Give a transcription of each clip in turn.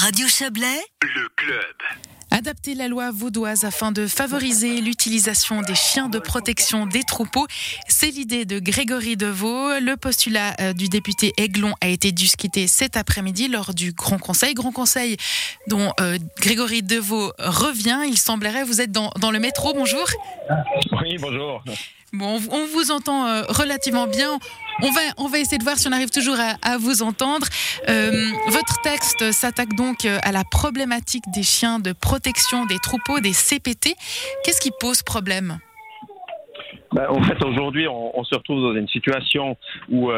Radio Chablais, le club. Adapter la loi vaudoise afin de favoriser l'utilisation des chiens de protection des troupeaux, c'est l'idée de Grégory Deveau. Le postulat euh, du député Aiglon a été discuté cet après-midi lors du Grand Conseil. Grand Conseil dont euh, Grégory Deveau revient. Il semblerait, vous êtes dans, dans le métro, bonjour. Oui, bonjour. Bon, on vous entend euh, relativement bien. On va, on va essayer de voir si on arrive toujours à, vous entendre. Euh, votre texte s'attaque donc euh, à la problématique des chiens de protection des troupeaux, des CPT. Qu'est-ce qui pose problème? Ben, En fait, aujourd'hui, on, se retrouve dans une situation où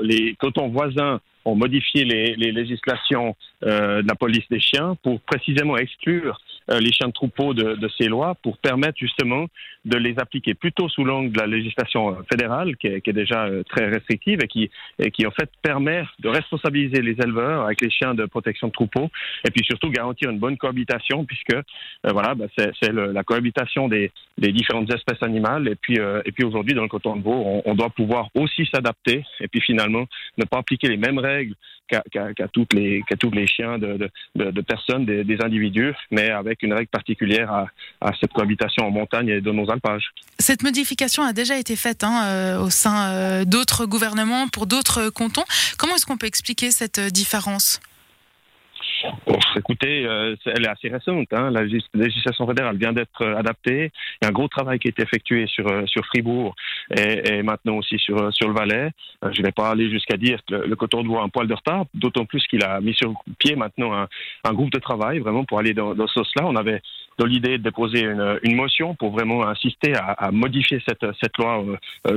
les cotons voisins ont modifié les, législations de la police des chiens pour précisément exclure euh, les chiens de troupeau de, de, ces lois pour permettre justement de les appliquer plutôt sous l'angle de la législation euh, fédérale qui est, qui est déjà euh, très restrictive et qui, et qui en fait permet de responsabiliser les éleveurs avec les chiens de protection de troupeau et puis surtout garantir une bonne cohabitation puisque voilà bah, c'est la cohabitation des, des, différentes espèces animales et puis et puis aujourd'hui dans le coton de veau on, on doit pouvoir aussi s'adapter et puis finalement ne pas appliquer les mêmes règles qu'à toutes les qu'à tous les chiens de, de, personnes des, des individus mais avec une règle particulière à, cette cohabitation en montagne et de nos alpages. Cette modification a déjà été faite hein, euh, au sein euh, d'autres gouvernements pour d'autres cantons. Comment est-ce qu'on peut expliquer cette euh, différence? Écoutez, euh, elle est assez récente. Hein. La législation fédérale vient d'être euh, adaptée. Il y a un gros travail qui a été effectué sur, euh, sur Fribourg et, maintenant aussi sur, sur le Valais. je ne vais pas aller jusqu'à dire que le, coton de un poil de retard, d'autant plus qu'il a mis sur pied maintenant un, un, groupe de travail vraiment pour aller dans, dans ce sens-là. On avait dans l'idée de déposer une, motion pour vraiment insister à, modifier cette, cette loi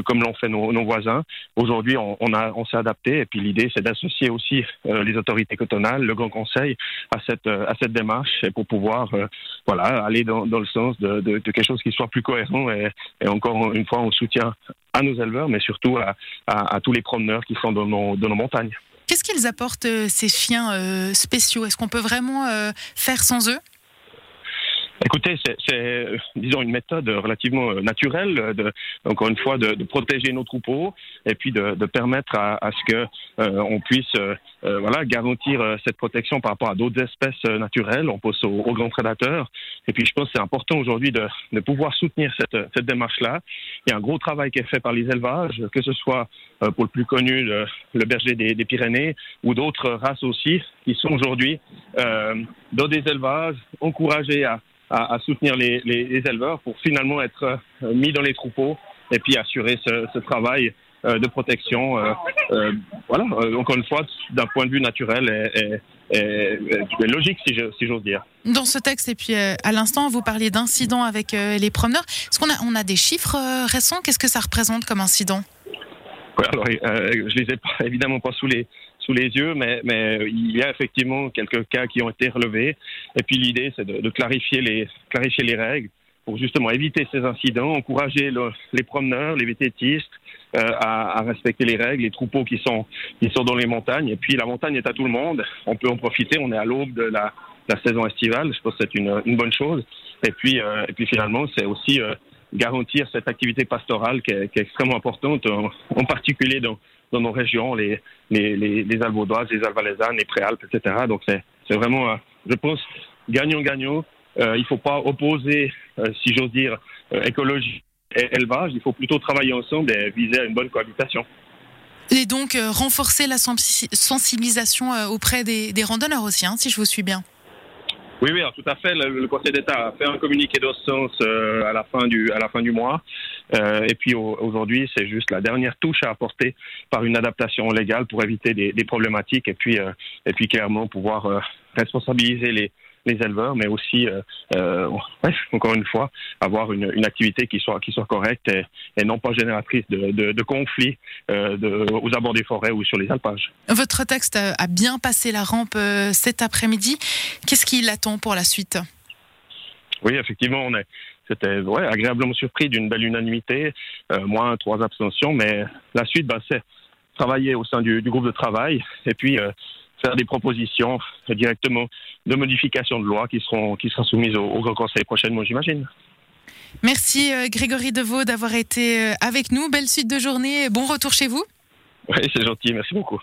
comme l'ont fait nos, voisins. Aujourd'hui, on, on, s'est adapté et puis l'idée, c'est d'associer aussi les autorités cotonales, le Grand Conseil à cette, à cette démarche et pour pouvoir euh, voilà, aller dans, dans le sens de, quelque chose qui soit plus cohérent et, encore une fois, on soutient à nos éleveurs, mais surtout à, à, tous les promeneurs qui sont dans nos, dans nos montagnes. Qu'est-ce qu'ils apportent euh, ces chiens euh, spéciaux? Est-ce qu'on peut vraiment faire sans eux? Écoutez, c'est, disons, une méthode relativement euh, naturelle, de, encore une fois, de, de protéger nos troupeaux et puis de, de permettre à, à, ce que euh, puisse, euh, voilà, garantir cette protection par rapport à d'autres espèces naturelles. On pense aux, aux, grands prédateurs. Et puis, je pense que c'est important aujourd'hui de, de, pouvoir soutenir cette, cette démarche-là. Il y a un gros travail qui est fait par les élevages, que ce soit pour le plus connu, le, le berger des, des, Pyrénées, ou d'autres races aussi, qui sont aujourd'hui dans des élevages encouragés à à, à soutenir les, les, les, éleveurs pour finalement être euh, mis dans les troupeaux et puis assurer ce, ce travail euh, de protection. Euh, euh voilà, encore une fois, d'un point de vue naturel et, et, et logique, si j'ose si dire. Dans ce texte, et puis à l'instant, vous parliez d'incidents avec les promeneurs. Est-ce qu'on a, on a des chiffres récents? Qu'est-ce que ça représente comme incident? Ouais, alors, Je les ai pas, évidemment pas sous les, sous les yeux, mais, il y a effectivement quelques cas qui ont été relevés. Et puis l'idée, c'est de, clarifier, les, clarifier les règles pour justement éviter ces incidents, encourager le, les promeneurs, les vététistes euh, à, respecter les règles, les troupeaux qui sont, qui sont dans les montagnes. Et puis la montagne est à tout le monde, on peut en profiter, on est à l'aube de la, saison estivale, je pense que c'est une, bonne chose. Et puis, euh, et puis finalement, c'est aussi euh, garantir cette activité pastorale qui est, extrêmement importante, en particulier dans, dans nos régions, les, les, les, les Alvaudoises, les Alvalaisannes, les Préalpes, etc. Donc c'est vraiment, euh, je pense, gagnant-gagnant. Euh, il ne faut pas opposer, euh, si j'ose dire, euh, écologie et élevage. Il faut plutôt travailler ensemble et viser à une bonne cohabitation. Et donc renforcer la sensibilisation auprès des, des randonneurs aussi, hein, si je vous suis bien. Oui, oui, alors, tout à fait. Le, le Conseil d'État a fait un communiqué de ce sens à la fin du à la fin du mois. Euh, et puis aujourd'hui, c'est juste la dernière touche à apporter par une adaptation légale pour éviter des, problématiques et puis euh, et puis clairement pouvoir euh, responsabiliser les les éleveurs, mais aussi, euh, euh, encore une fois, avoir une, une, activité qui soit, qui soit correcte et, non pas génératrice de, conflits euh, aux abords des forêts ou sur les alpages. Votre texte a bien passé la rampe cet après-midi. Qu'est-ce qui l'attend pour la suite? Oui, effectivement, on est c'était ouais, agréablement surpris d'une belle unanimité, euh, moins trois abstentions, mais la suite, bah, c'est travailler au sein du, du, groupe de travail et puis euh, faire des propositions directement de modification de loi qui seront, qui seront soumises au, au Grand Conseil prochainement, j'imagine. Merci euh, Grégory Deveau d'avoir été avec nous. Belle suite de journée. Bon retour chez vous. Oui, c'est gentil. Merci beaucoup.